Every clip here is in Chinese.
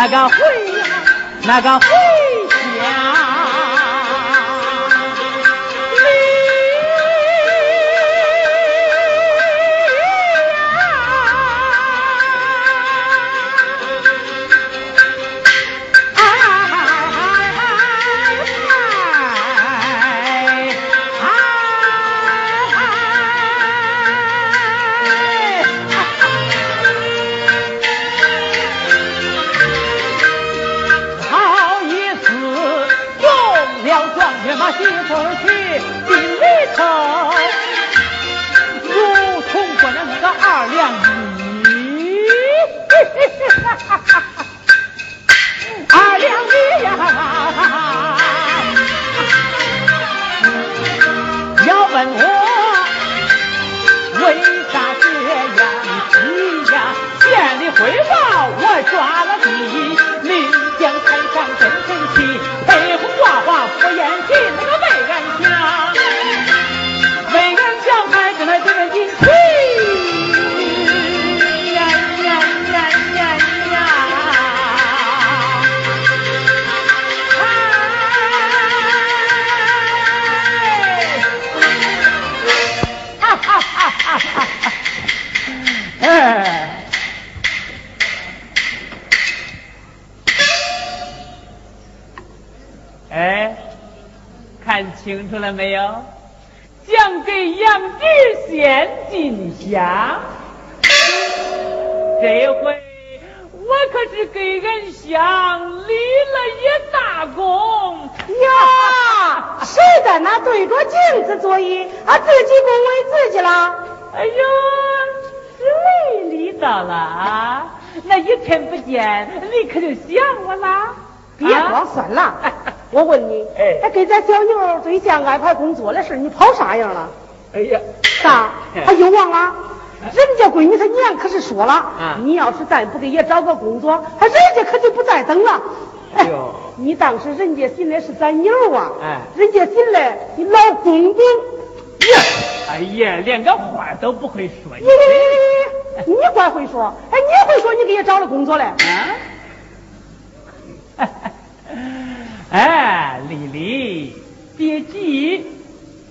那个会呀那个会了没有？想给杨志先进香，这回我可是给恩祥立了一大功呀！谁在那对着镜子作揖啊？自己恭维自己了？哎呦，是你立到了啊！那一天不见，你可就想我了？别装算了。我问你，哎，给咱小牛对象安排工作的事，你跑啥样了？哎呀，啥？他又忘了？人家闺女她娘可是说了，你要是再不给爷找个工作，他人家可就不再等了。哎呦，你当时人家寻的是咱妞啊？哎，人家寻的你老公公。呀，哎呀，连个话都不会说。你你怪会说？哎，你会说你给爷找了工作嘞？啊？哎，丽丽，别急，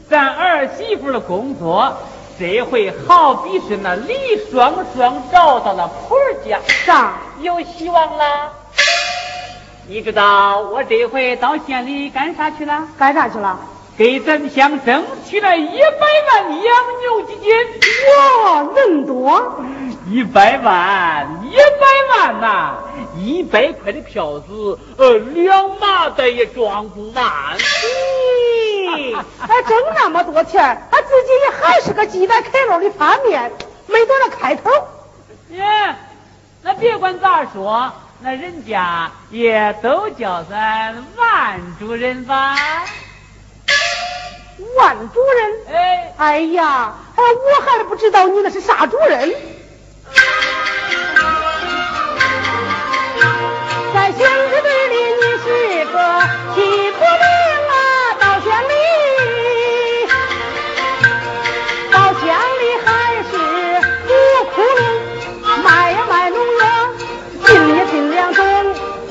咱儿媳妇的工作这回好比是那李双双找到了婆家，上有希望了？你知道我这回到县里干啥去了？干啥去了？给咱乡争取了一百万养牛基金。哇，人多！一百万，一百万呐！一百块的票子，呃，两麻袋也装不满。咦，还挣那么多钱，他自己也还是个鸡蛋开肉的发面，没多少开头。耶，那别管咋说，那人家也都叫咱万主任吧。万主任？哎，哎呀，哎，我还不知道你那是啥主任。在县支队里，你是个七不灵啊！到县里，到乡里还是五窟窿，卖呀卖农药，进也进两种，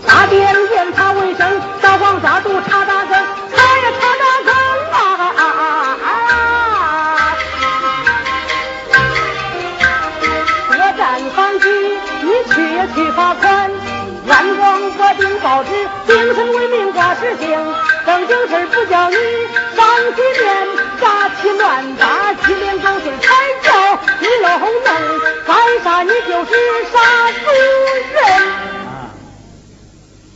大便检查卫生，扫黄抓毒查大坑，按广播订报纸，精神为民挂实行，正经事不叫你上几遍，杂七乱八，七连狗碎才叫你弄弄，干啥你就是啥主人？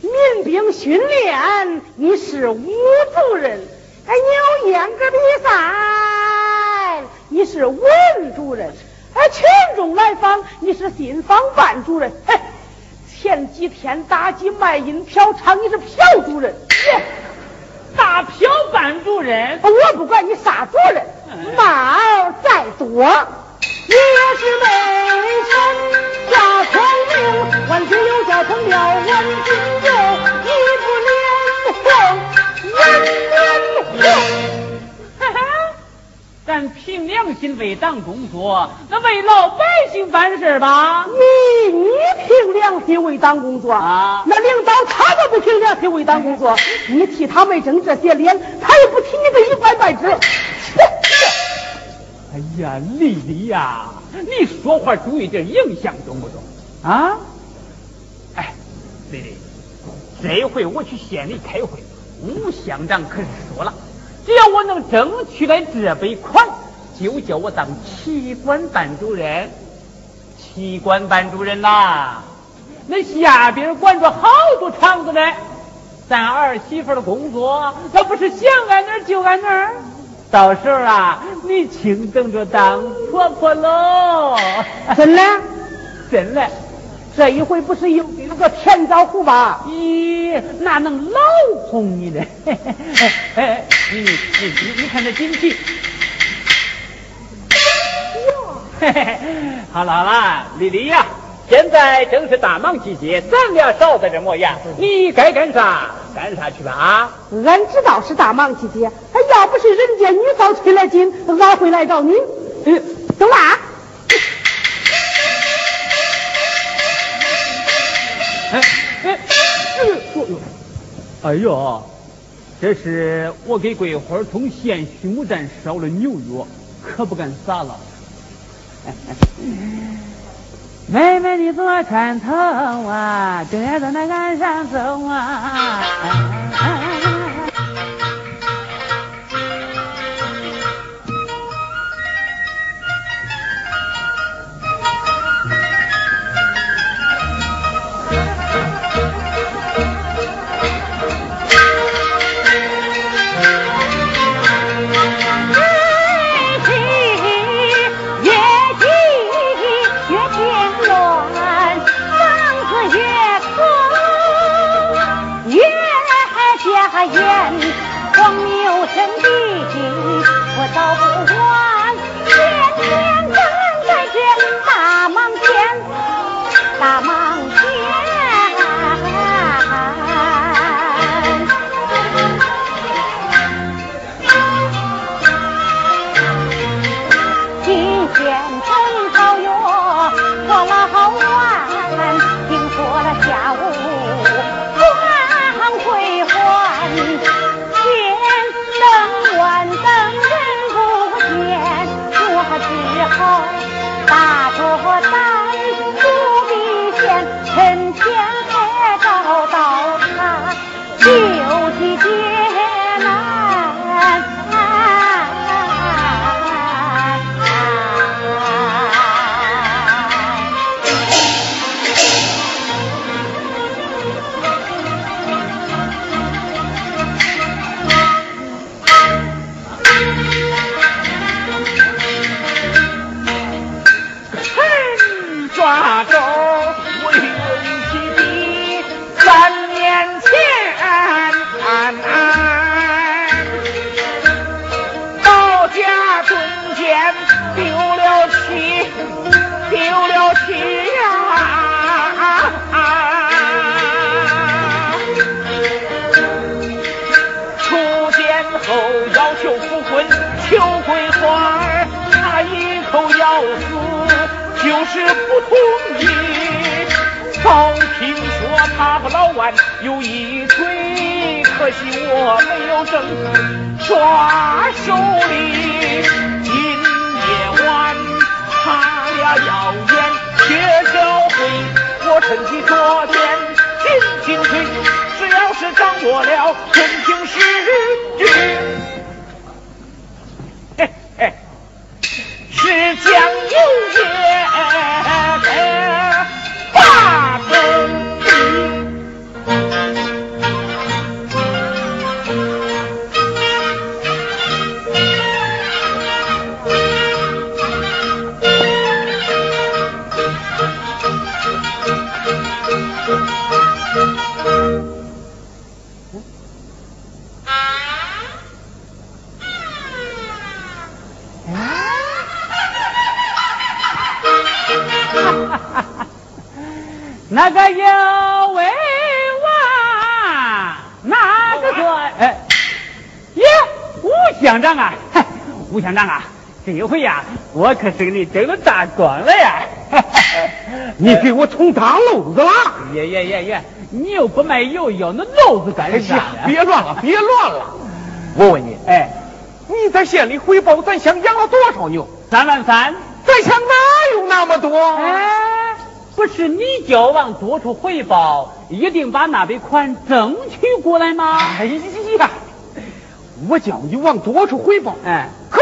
民兵训练你是武主任，哎，你有严格比赛你是文主任，哎，群众来访你是信访办主任，哎。前几天打击卖淫嫖娼，你是嫖 主任；大嫖班主任，我不管你啥主任，骂再多，你也是没成假聪明，完全有教成了万金油，一不脸红，人人红。咱凭良心为党工作，那为老百姓办事吧。你你凭良心为党工作啊？那领导他都不凭良心为党工作，你替他们争这些脸，他也不替你这一官半职。哎呀，丽丽呀，你说话注意点影响，中不中？啊？哎，丽丽，这回我去县里开会，吴乡长可是说了，只要我能争取来这笔款，就叫我当旗官班主任。旗官班主任呐，那下边管着好多厂子呢，咱儿媳妇的工作，那不是想安哪儿就安哪儿。到时候啊，你请等着当婆婆喽！真的？真的，这一回不是又给了个甜枣糊吧？咦，哪能老哄你呢？哎，你你你你看这锦旗。嘿嘿，好了好了，丽丽呀，现在正是大忙季节，咱俩少在这磨牙，你该干啥干啥去吧啊！俺知道是大忙季节，哎，要不是人家女嫂催了紧，俺会来找你。嗯，走啦。哎哎，哎呦呦，哎呦，这是我给桂花从县畜牧站捎的牛肉，可不敢撒了。妹妹，你坐船头啊，正要在那岸上走啊。我倒不管，天天站在这大门前，大门。是不同意。早听说他和老万有一腿可惜我没有证据抓手里。今夜晚他俩要演铁交会我趁机昨天进京去只要是掌握了真凭实据嘿嘿是将乡长啊，这回呀，我可是给你争了大光了呀！你给我充当篓子了！耶耶耶耶！你又不卖油，要那篓子干啥呀？别乱了，别乱了！我问你，哎，你在县里汇报咱乡养了多少牛？三万三。咱乡哪有那么多？哎，不是你叫往多处回报，一定把那笔款争取过来吗？哎呀，我叫你往多处回报，哎，可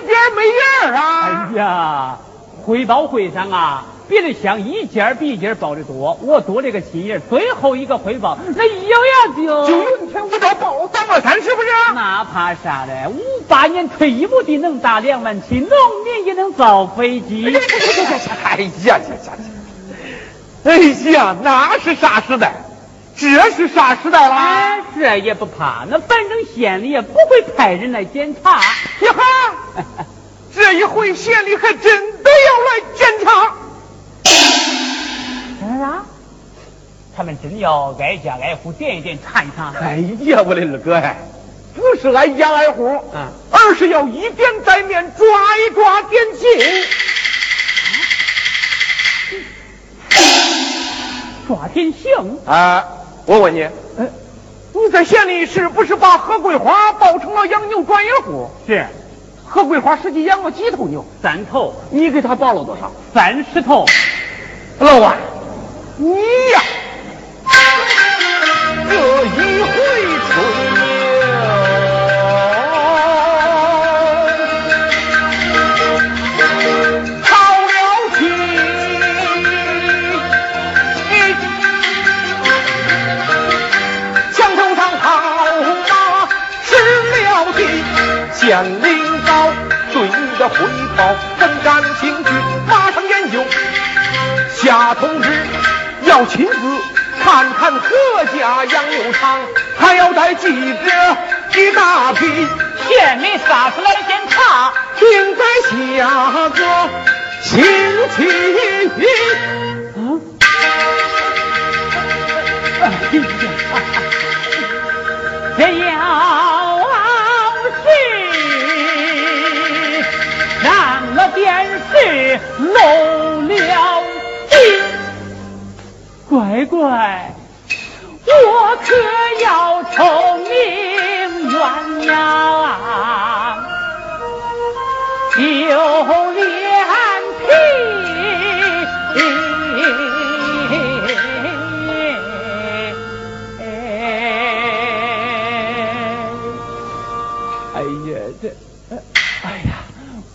边没人啊！哎呀，汇报会上啊。别的乡一件比一件报的多，我多这个心眼，最后一个汇报，那咬牙就就有一天我到报三万三，是不是？那怕啥嘞？五八年退一亩地能打两万七，农民也能造飞机。哎呀呀呀呀！哎呀，那是啥时代？这是啥时代了？哎，这也不怕，那反正县里也不会派人来检查。呀哈，这一回县里还真的要来检查。啥？他们真要挨家挨户点一点查一查？哎呀，我的二哥呀，不是挨家挨户，嗯，而是要一点在面，抓一抓点劲。抓点性？啊，我问你，你在县里是不是把何桂花抱成了养牛专业户？是。何桂花实际养了几头牛？三头。你给他报了多少？三十头。老万。你呀，这一回吹县领导对你的汇报很感兴趣，马上研究下通知。要亲自看看何家养牛场，还要带记者一大批。县里啥时来检查？定在下个星期一。嗯。这要是便是漏了镜。乖乖，我可要抽名冤呀！丢脸皮！哎呀，这，哎呀，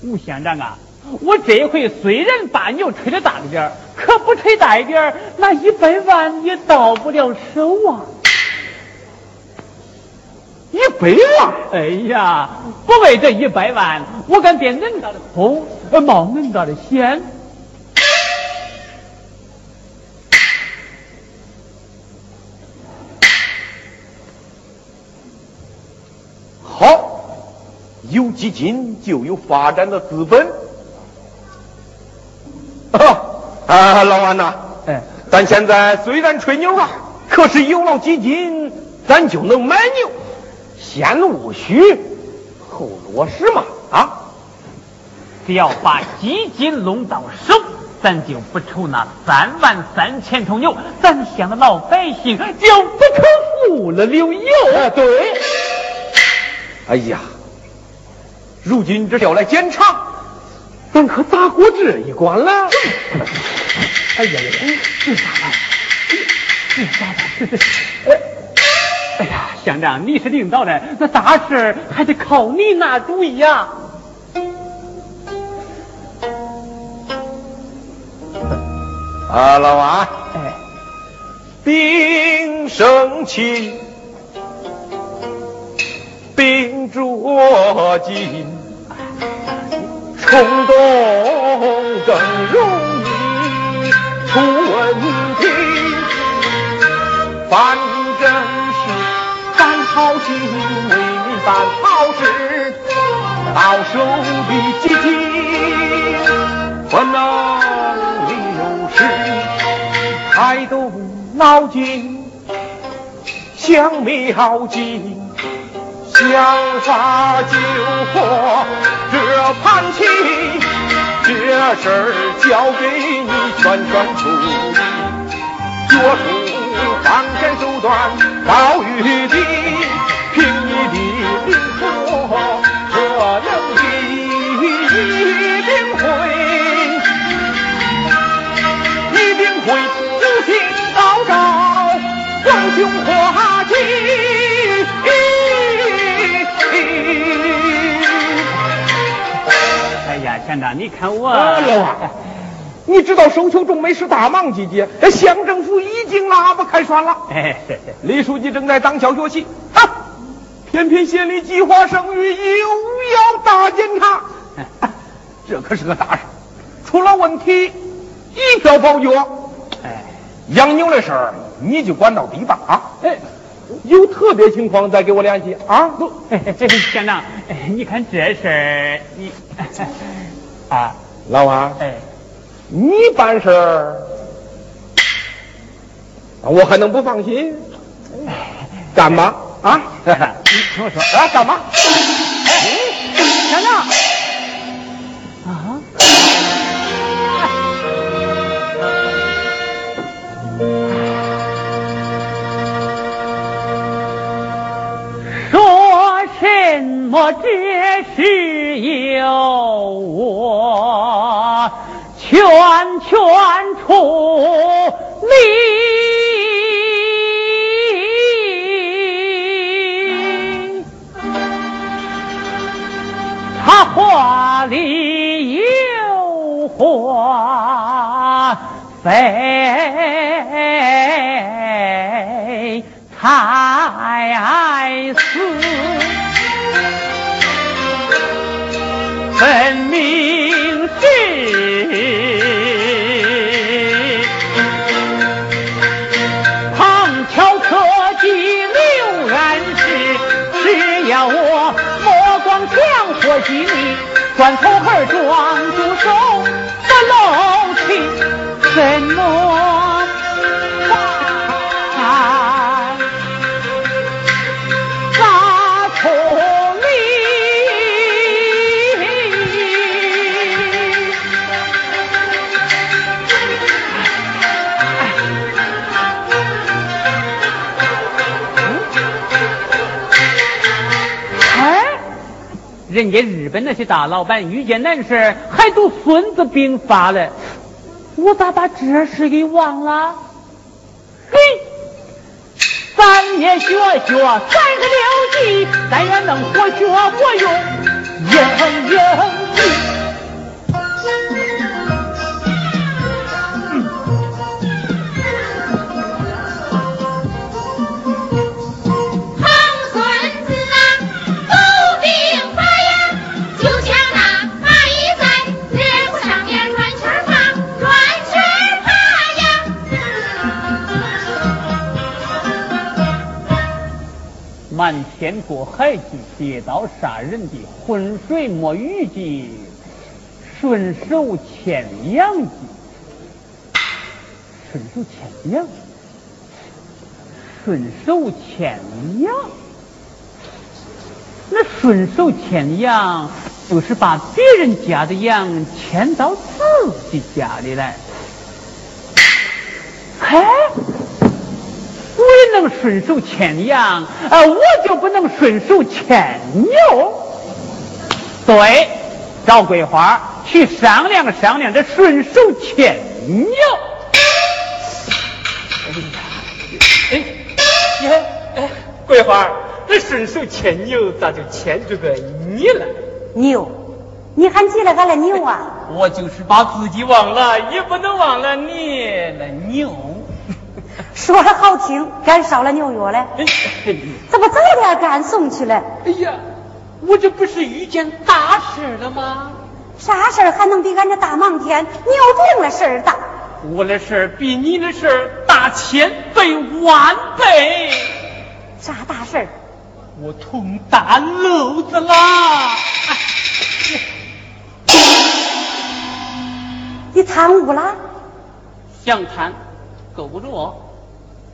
吴县长啊！我这回虽然把牛吹的大了点可不吹大一点那一百万也到不了手啊！一百万？哎呀，不为这一百万，我敢变恁大的头，冒恁大的险。好，有基金就有发展的资本。啊，老安呐，哎，咱现在虽然吹牛啊，可是有了基金，咱就能买牛。先务虚，后落实嘛，啊！只要把基金弄到手，咱就不愁那三万三千头牛，咱乡的老百姓就不可富了流油。对。哎呀，如今这要来检查。咱可咋过这一关了？哎呀呀，这咋办？这咋办？哎，哎呀，乡长，你是领导的，那大事还得靠你拿主意呀。啊，老王，哎，兵生气，兵捉急。冲动更容易出问题，反正是干好心为民办好事，到手的基金不能流失，开动脑筋想妙计，想法救活这。盘棋，这事儿交给你全权处理。约束方便手段高于你，凭你的灵活和能力，一定会，一定会无心高照，光雄化气。县长，你看我，啊老王，你知道收秋种梅是大忙季节，这乡政府已经拉不开栓了。哎，李书记正在当校学习，啊，偏偏县里计划生育又要大检查，啊 这可是个大事，出了问题一票否决。哎，养牛的事儿你就管到底吧，啊，哎，有特别情况再给我联系啊。不，这县长，哎你看这事儿，你啊，老王，哎，你办事儿，我还能不放心？干嘛，啊，你听我说，啊，干嘛？县长，啊，说什么这是由我全权处理。他话里有话，非才思，分明是。旁敲侧击溜然是，只要我目光强或细腻，转头儿撞住手的楼梯，什么人家日本那些大老板遇见难事还读《孙子兵法》嘞，我咋把这事给忘了？嘿，咱也学学三十六计，咱也能活学活用，应应计。瞒天过海计，劫道杀人的浑水摸鱼的，顺手牵羊的，顺手牵羊，顺手牵羊。那顺手牵羊，就是把别人家的羊牵到自己家里来。嘿，我也能顺手牵羊，啊，我就不能顺手牵牛。对，找桂花去商量商量这顺手牵牛。哎，哎哎，桂花，这顺手牵牛咋就牵出个你来？牛，你还记得俺的牛啊？我就是把自己忘了，也不能忘了你那牛。说的好听，赶烧了牛肉嘞，哎怎么早点赶送去了？哎呀，我这不是遇见大事了吗？啥事儿还能比俺这大忙天牛病的事儿大？我的事儿比你的事儿大千倍万倍，啥大事儿？我捅大篓子啦！你贪污了？想贪，够不着我。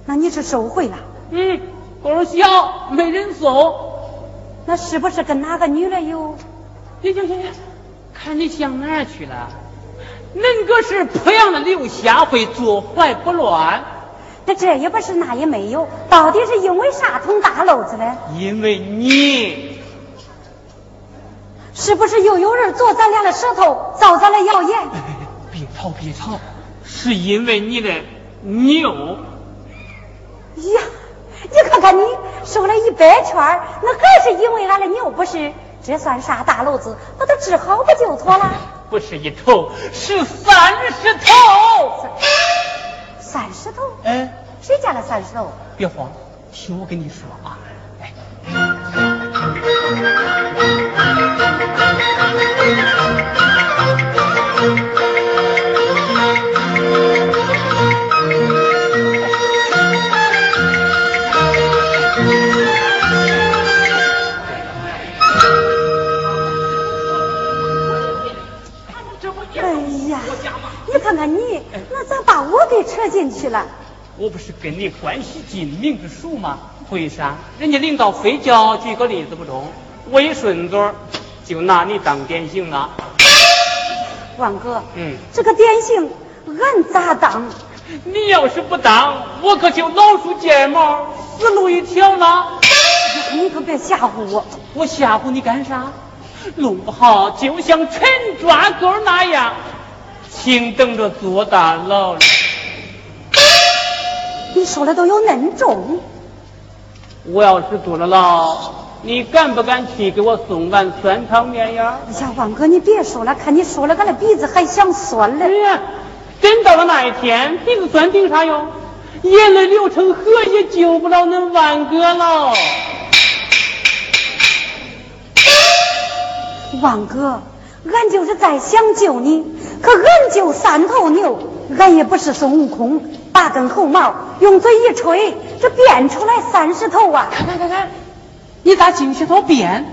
那你是受贿了？嗯，个儿小，没人送。那是不是跟哪个女的有？行行行行，看你想哪儿去了？恁个是濮阳的刘瞎会坐怀不乱，那这也不是，那也没有，到底是因为啥捅大篓子呢？因为你是不是又有人做咱俩的舌头，造咱的谣言？哎别吵别吵，是因为你的牛。呀，你看看你瘦了一百圈，那还是因为俺的牛不是？这算啥大篓子？把它治好不就妥了？不是一头，是三十头。三十头？嗯，谁家的三十头？别慌，听我跟你说啊，哎。哎去了？我不是跟你关系近、名字熟吗？会啥？人家领导非叫举个例子不中，我一顺嘴就拿你当典型了。王哥，嗯，这个典型俺咋当？你要是不当，我可就老鼠见毛，死路一条了。你可别吓唬我！我吓唬你干啥？弄不好就像陈抓钩那样，请等着坐大牢了。你说的都有恁重？我要是坐了牢，你敢不敢去给我送碗酸汤面呀？哎呀，王哥，你别说了，看你说了，俺的鼻子还想酸哎。呀，真到了那一天，鼻子酸顶啥用？眼泪流成河也救不了恁万哥了。王哥，俺就是再想救你，可俺就三头牛，俺也不是孙悟空，八根猴毛用嘴一吹，这变出来三十头啊！看看看看，你咋净学套变？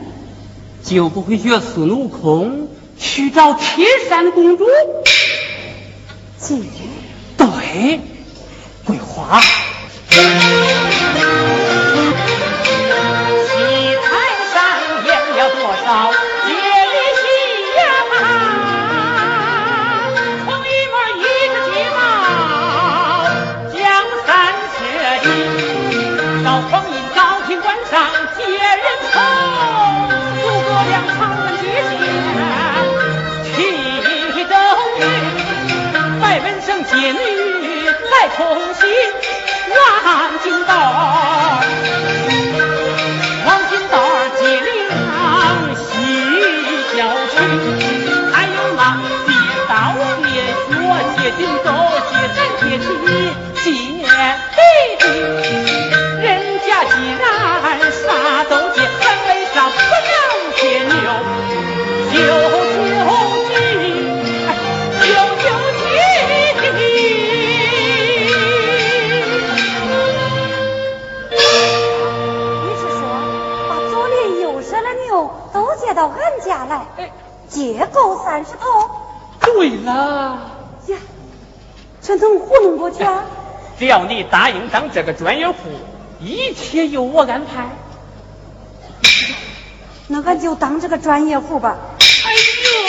就不会学孙悟空去找铁扇公主？姐，对，桂花。九九七九九七你是说把左邻右舍的牛都借到俺家来借够三十头对了呀全都糊弄过去啊只要你答应当这个专业户一切由我安排那俺就当这个专业户吧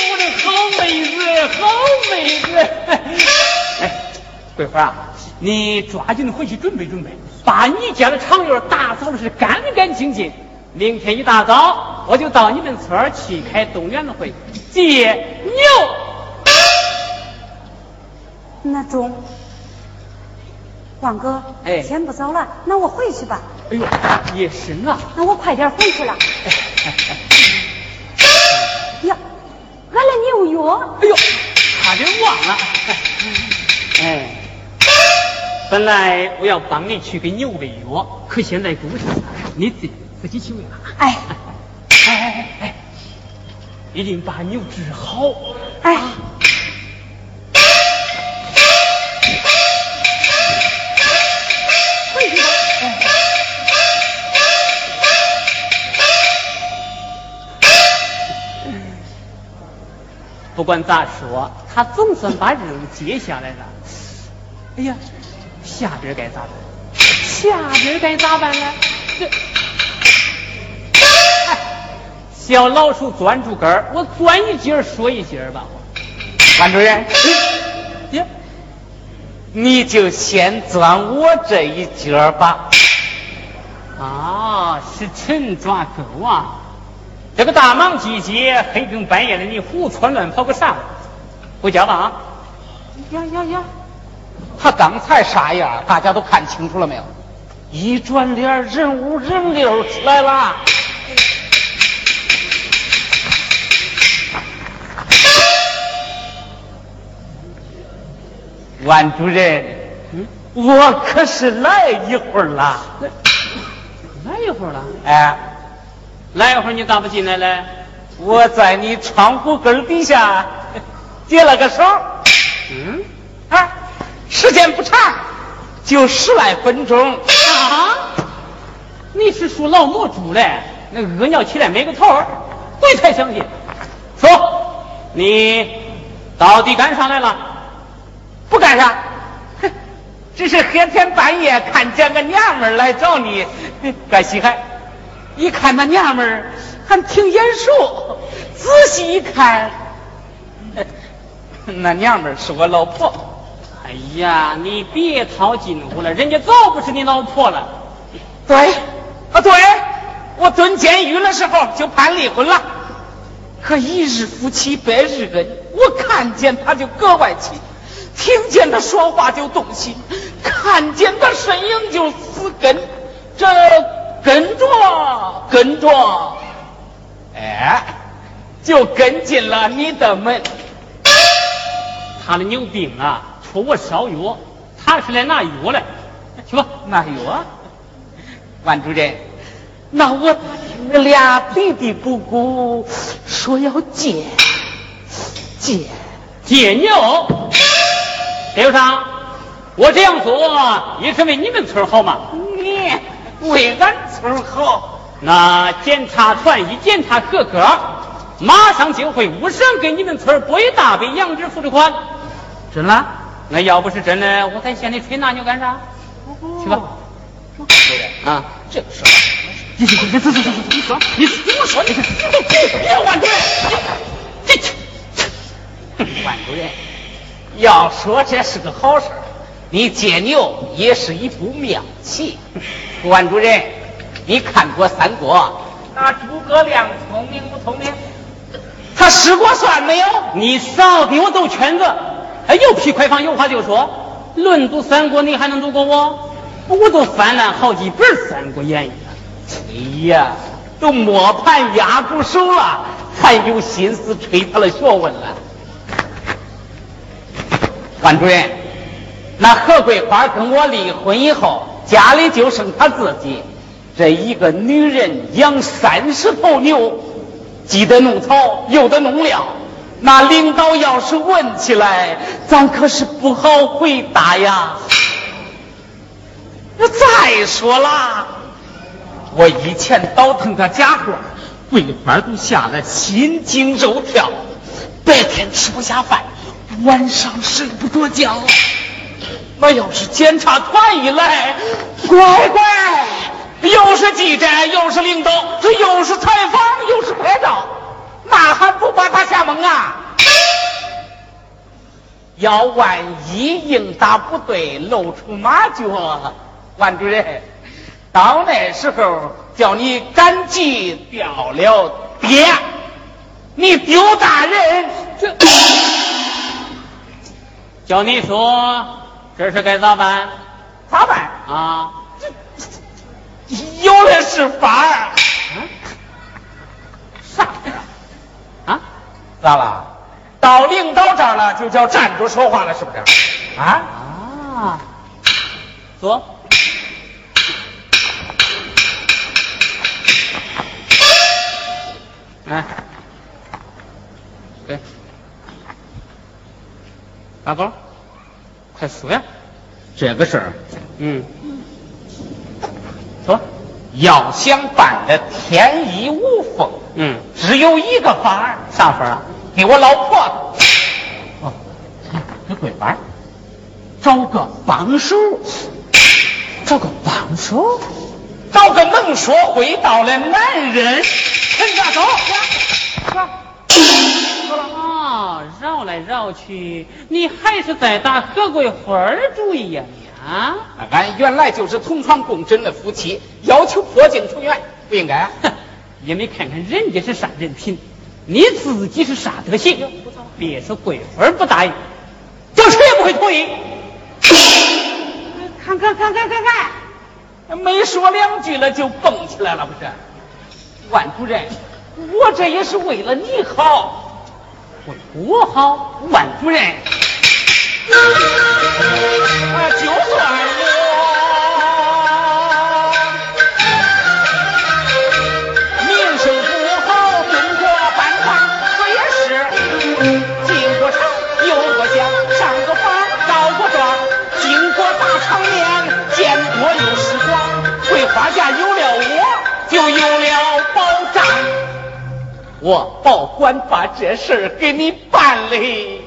我的好妹子，好妹子！哎，桂花啊，你抓紧回去准备准备，把你家的场院打扫的是干干净净。明天一大早，我就到你们村去开动员会，借牛。那中，王哥，哎天不早了，那我回去吧。哎呦，也是啊。那我快点回去了。呀，哎呦，差点忘了。哎，本来我要帮你去给牛喂药，可现在顾不上，你自己自己去喂吧。哎哎哎哎哎，一定把牛治好。哎，回不管咋说，他总算把任务接下来了。哎呀，下边该咋办？下边该咋办呢？这，哎，小老鼠钻住根儿，我钻一节说一节吧。班主任，呀，你就先钻我这一节吧。啊，是陈抓狗啊！这个大忙季节，黑更半夜的，你胡窜乱跑个啥？回家吧啊！呀呀呀！他刚才啥样？大家都看清楚了没有？一转脸，人五人六出来了。万主任，嗯我可是来一会儿了。来一会儿了，哎，来一会儿你咋不进来嘞？我在你窗户根底下 接了个手。嗯，啊，时间不长，就十来分钟。啊？你是属老母猪嘞？那屙尿起来没个头儿，鬼才相信。说，你到底干啥来了？不干啥，哼，只是黑天半夜看见个娘们儿来找你，该稀罕。一看那娘们儿还挺眼熟，仔细一看，那娘们儿是我老婆。哎呀，你别套近乎了，人家早不是你老婆了。对，啊对，我蹲监狱的时候就判离婚了。可一日夫妻百日恩，我看见他就格外亲，听见他说话就动心，看见他身影就死根，这跟着跟着，哎，就跟进了你的门。他的牛病啊，出我烧药，他是来拿药来。去吧，拿药啊，万主任，那我咋听你俩嘀嘀咕咕说要戒戒？解尿。刘上，我这样做也是为你们村好嘛。你为俺村好，那检查团一检查合格，马上就会无偿给你们村拨一大笔养殖扶持款。真了？那要不是真的，我在县里吹那牛干啥？去吧。啊，这个事儿，你你你走走走走，你说你我说你你别万主任，你你万主任，要说这是个好事，你借牛也是一步妙棋。万主任，你看过三国，那诸葛亮聪明不聪明？他使过算没有？你少给我兜圈子！哎，有屁快放，有话就说。论读三国，你还能读过我？我都翻烂好几本《三国演义》了。哎呀，都磨盘压住手了，还有心思吹他的学问了。万主任，那何桂花跟我离婚以后，家里就剩她自己，这一个女人养三十头牛，既得弄草，又得弄料。那领导要是问起来，咱可是不好回答呀。再说了，我以前倒腾个家伙，桂花都吓得心惊肉跳，白天吃不下饭，晚上睡不着觉。那要是检查团一来，乖乖，又是记者，又是领导，这又是采访，又是拍照，那还不把他吓懵啊？要万一应答不对，露出马脚，万主任，到那时候叫你赶集掉了爹，你丢大人，这叫你说这事该咋办？咋办？啊？有的是法儿。啊？啊？咋了？到领导这儿了，就叫站住说话了，是不是？啊？啊？坐。来，给，大宝，快说呀！这个事儿，嗯，说，要想办的天衣无缝，嗯，只有一个法儿，啥法儿。啊？给我老婆。子，哦，给桂花找个帮手，找个帮手，找个能说会道的男人。陈家走，走。啊，绕来绕去，你还是在打何桂花儿主意呀你啊？俺原来就是同床共枕的夫妻，要求破镜重圆，不应该。哼 也没看看人家是啥人品，你自己是啥德行？别说桂花儿不答应，叫谁也不会同意。看看看看看看，没说两句了就蹦起来了，不是？万主任，我这也是为了你好。我好，万夫人。啊，就算我名声不好，中过饭堂，可也是进过厂，游过江，上过房，告过状，经过大场面，见多又识广。桂花家有了我，就有了。我保管把这事儿给你办嘞。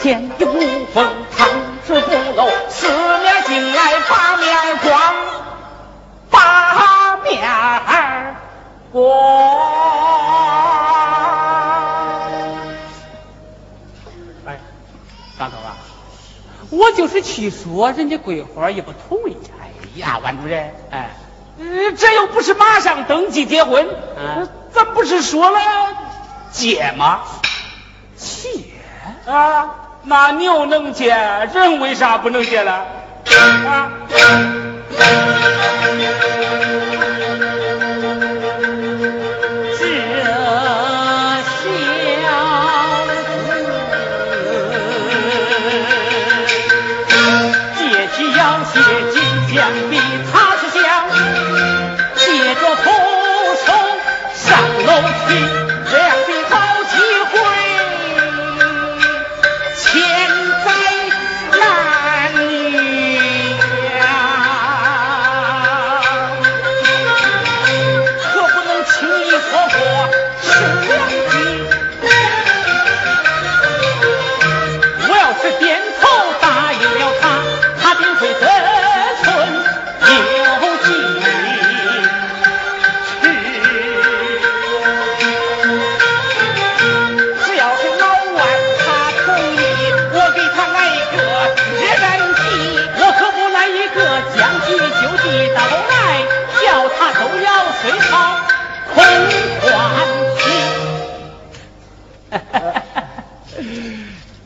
天地无风，堂之不漏，四面进来八面光，八面光。哎，大头啊，我就是去说，人家桂花也不同意。哎呀，万主任，哎，呃，这又不是马上登记结婚，嗯咱不是说了结吗？借，啊，那牛能结，人为啥不能结了？啊？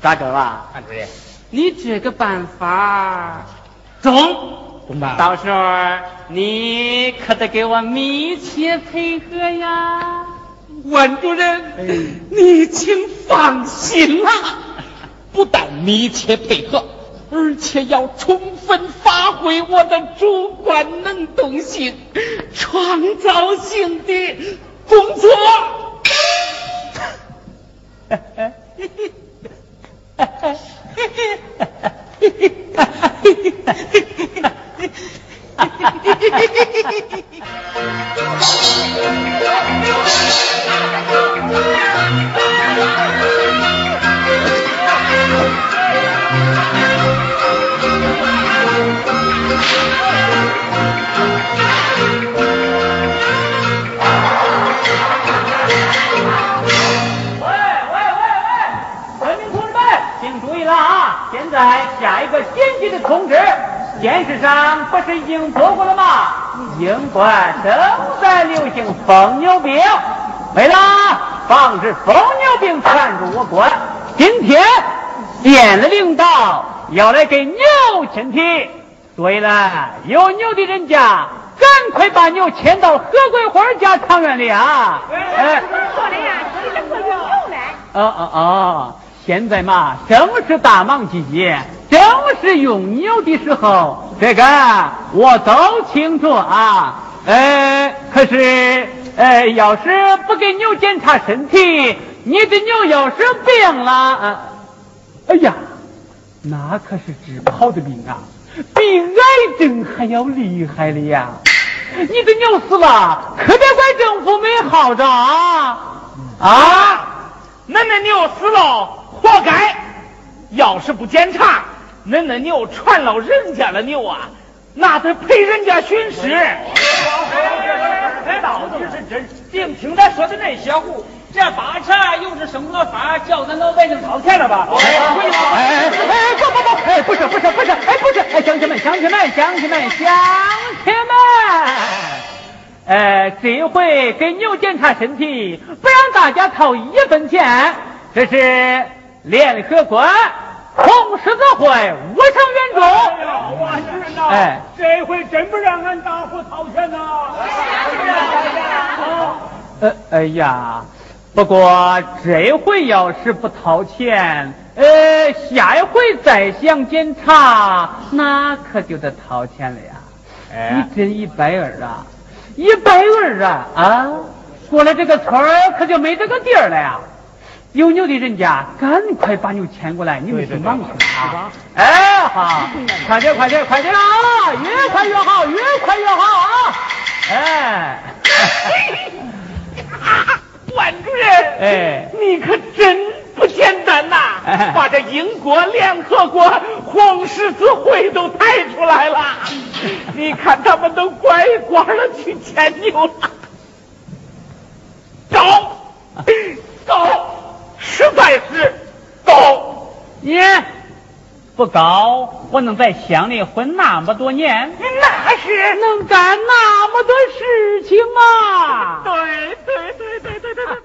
大哥啊，范主任，你这个办法中，中吧？到时候你可得给我密切配合呀。万主任，你请放心啦，不但密切配合，而且要充分发挥我的主观能动性、创造性的工作。喂 喂喂喂，人民同志们，请注意了啊！现在下一个紧急的通知，电视上不是已经播过了吗？英国正在流行疯牛病，为了防止疯牛病传入我国，今天县的领导要来给牛亲体。所以呢，有牛的人家，赶快把牛牵到何桂花家长院里啊！哎。说的呀，说的这个有牛嘞。哦哦哦，现在嘛，正是大忙季节，正是用牛的时候，这个我都清楚啊。呃，可是呃，要是不给牛检查身体，你的牛要是病了，啊，哎呀，那可是治不好的病啊，比癌症还要厉害的呀！你的牛死了，可别怪政府没好着啊！啊！恁那牛死了，活该。要是不检查，恁那牛传了人家的牛啊，那得赔人家巡视。到底是真。净听他说的那些胡，这八成又是什么法叫咱老百姓掏钱了吧？哎哎哎，不不不，哎不是不是不是，哎不是，哎乡亲们乡亲们乡亲们乡亲们，呃这回给牛检查身体，不让大家掏一分钱，这是联合国红十字会无偿援助。哎呀，万主任呐，哎这回真不让俺大伙掏钱呐！呃，哎呀，不过这回要是不掏钱，呃，下一回再想检查，那可就得掏钱了呀。哎你真一百二啊，一百二啊啊！过了这个村儿，可就没这个地儿了呀。有牛的人家，赶快把牛牵过来，你们是忙去啊！哎，好，快点，快点，快点啊！越快越好，越快越好啊！哎。万主任，哎你可真不简单呐、哎把这英国联合国红十字会都抬出来了。你看他们都乖乖的去牵牛了，高，高，实在是高。耶，不高，我能在乡里混那么多年，那是，能干那么多事情啊！对对对对对对对。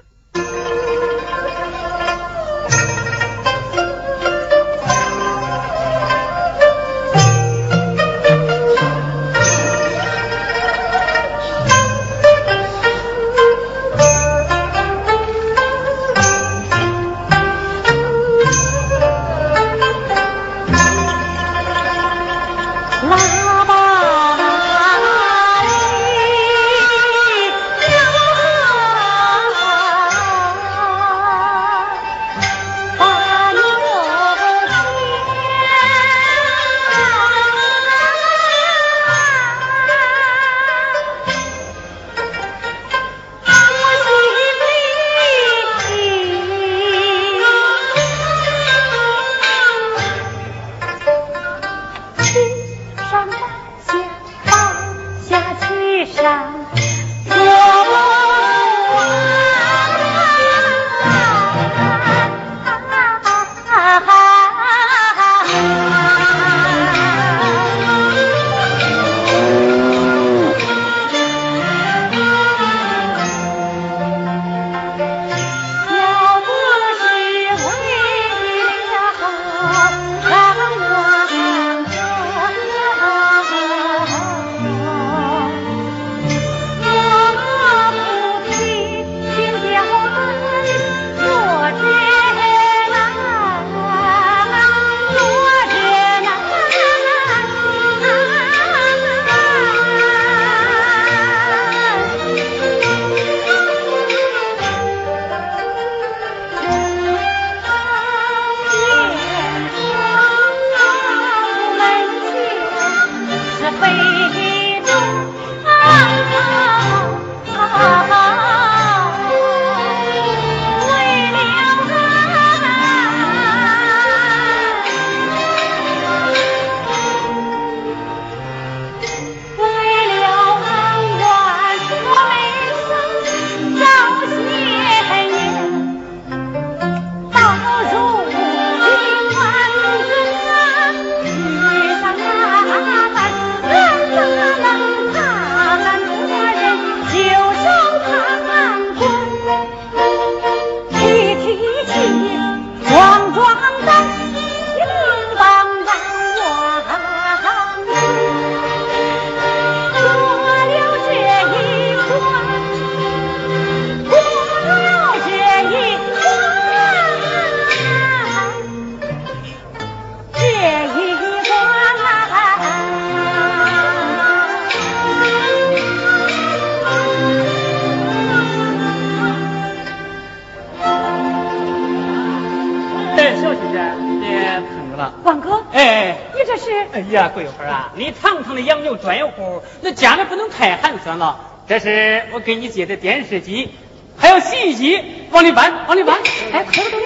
你堂堂的养牛专业户，那家里不能太寒酸了。这是我给你借的电视机，还有洗衣机，往里搬，往里搬。哎，快快快。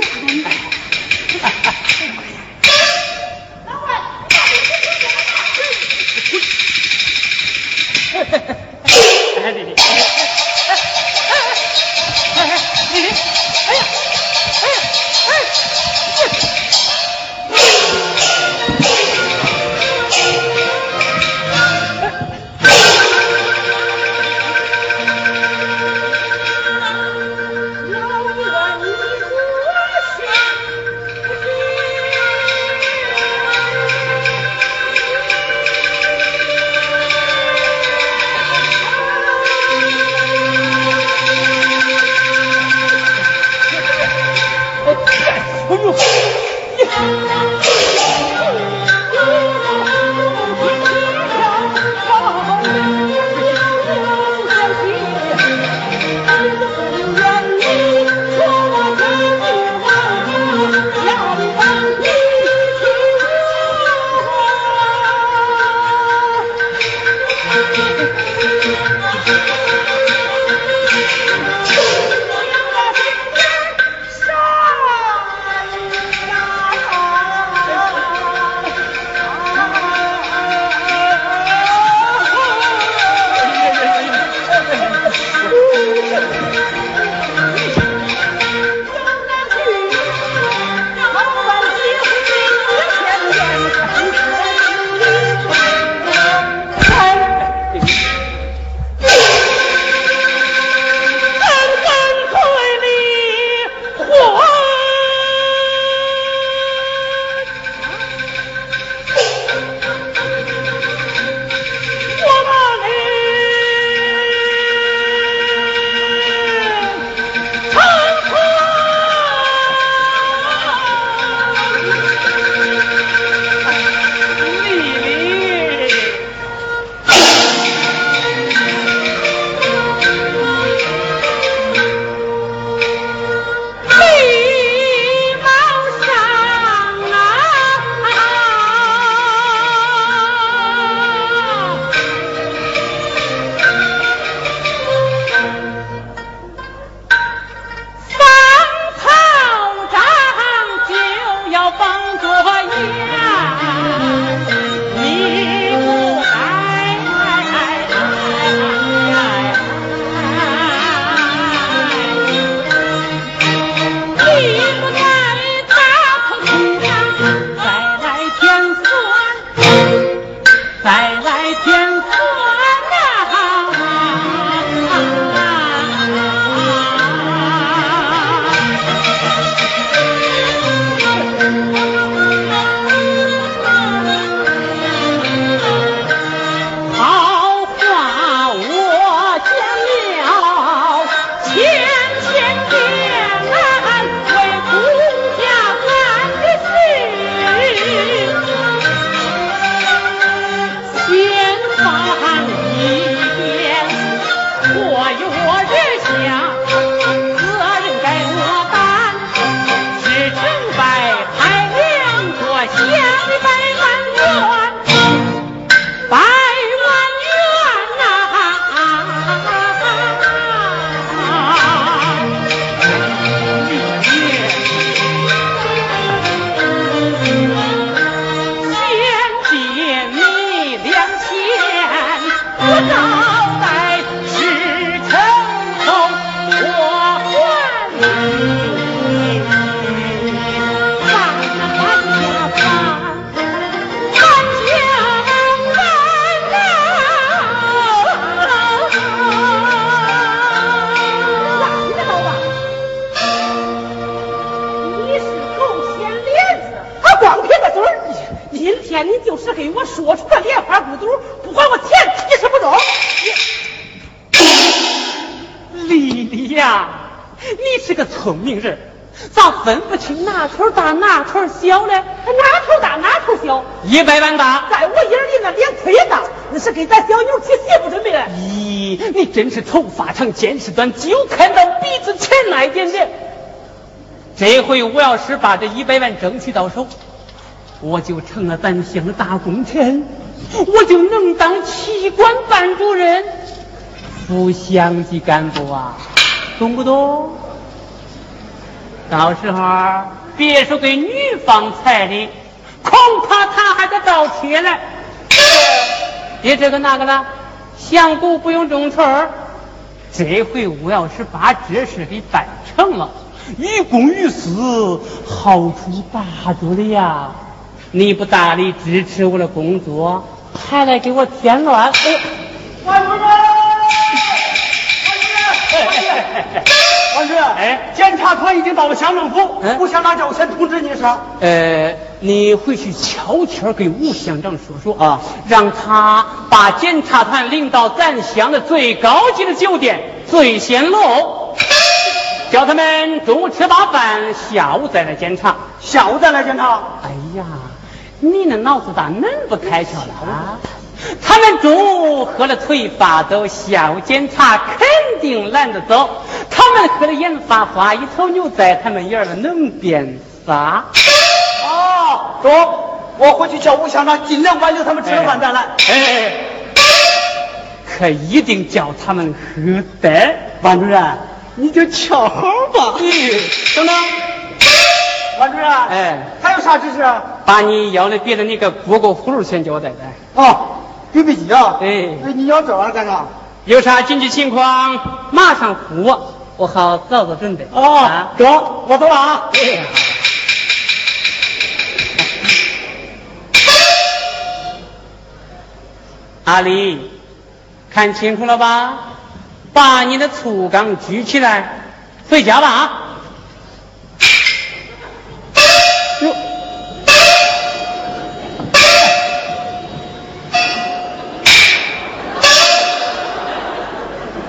哎呦，一百万大。在我眼里那脸忒大，那是给咱小妞娶媳妇准备的。咦，你真是头发长见识短，就看到鼻子前那一点点。这回我要是把这一百万争取到手，我就成了咱乡的大功臣，我就能当旗官班主任、副乡级干部啊，懂不懂？到时候别说给女方彩礼，恐怕他还得倒贴来。别这个那个了，相公不用种村儿。这回我要是把这事给办成了，于公于私，好处大着了呀！你不大力支持我的工作，还来给我添乱，哎，王主任，哎检察团已经到了乡政府，嗯吴乡长叫我先通知你一声。呃，你回去悄悄给吴乡长说说啊，让他把检察团领到咱乡的最高级的酒店醉仙楼。叫他们中午吃罢饭，下午再来检查。下午再来检查。哎呀，你那脑子咋恁不开窍了啊？他们中午喝了腿发抖，下午检查肯定懒得走。他们喝了眼发花，一头牛在他们眼儿了能变仨。哦，中，我回去叫吴乡长尽量挽留他们吃了饭再来。哎，可一定叫他们喝得。王主任，你就瞧好吧。等等，王主任，哎，还有啥指示？把你要的别的那个蝈蝈葫芦先叫我带带。哦，邮笔机啊。哎哎，你要这玩意儿干啥？有啥紧急情况马上呼我，我好早做准备。哦啊，中，我走了啊。哎阿丽，看清楚了吧？把你的醋缸举起来，回家吧啊！哟，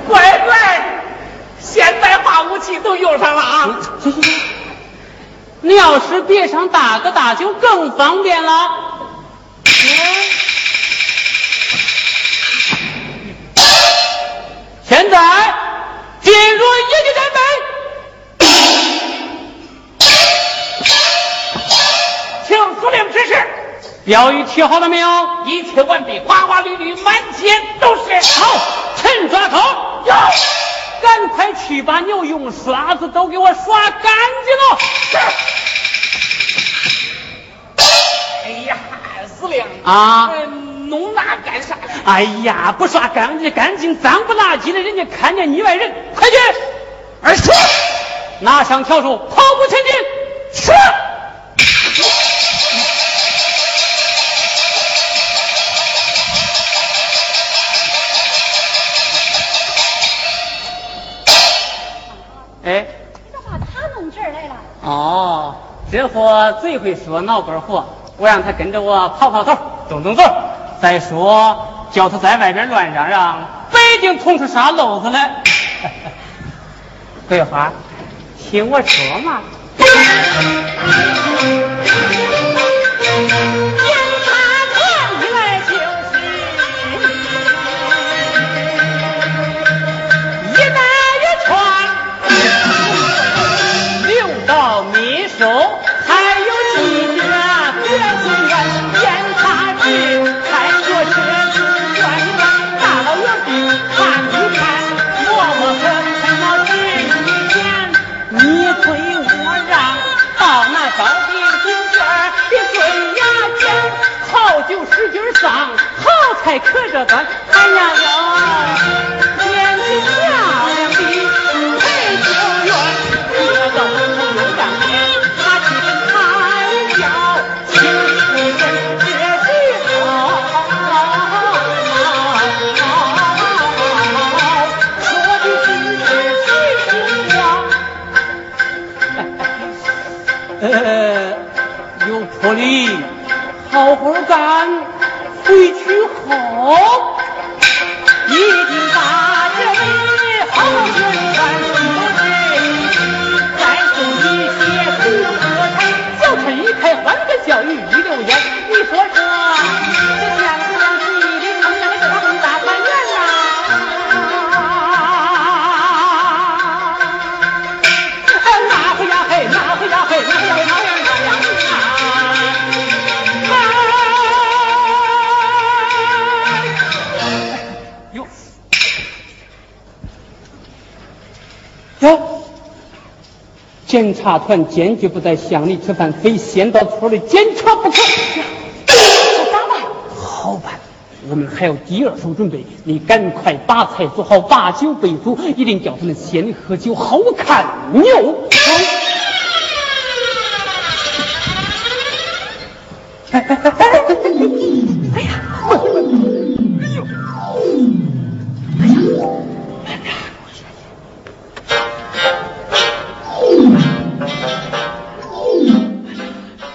乖乖，现都用上了啊！行行行，你要是别上大哥大就更方便了。现在进入一级战备，请司令指示，标语贴好了没有？一切完毕，花花绿绿，满街都是。好，陈抓头，有，赶快去把牛用刷子都给我刷干净了。哎呀，司令啊呃弄那干啥呀？哎呀，不刷干净干净，脏不拉几的，人家看见你外人，快去！二叔，拿上笤帚，跑步前进，是。哎，你咋把他弄这儿来了？哦，这货最会说脑瓜活，我让他跟着我跑跑头，动动嘴。再说，叫他在外边乱嚷嚷，不一定捅出啥篓子来。桂花，听我说嘛。还有几个别不愿见他去，还说些子转转，大老远的看一看，磨磨蹭蹭到十一点，你推我让到那高顶金圈别孙呀尖，好酒使劲上，好菜可着端，哎呀哟。好好干，检查团坚决不在乡里吃饭，非先到村里检查不可。好办，我们还有第二手准备。你赶快把菜做好，把酒备足，一定叫他们先喝酒，好看牛。哎哎哎哎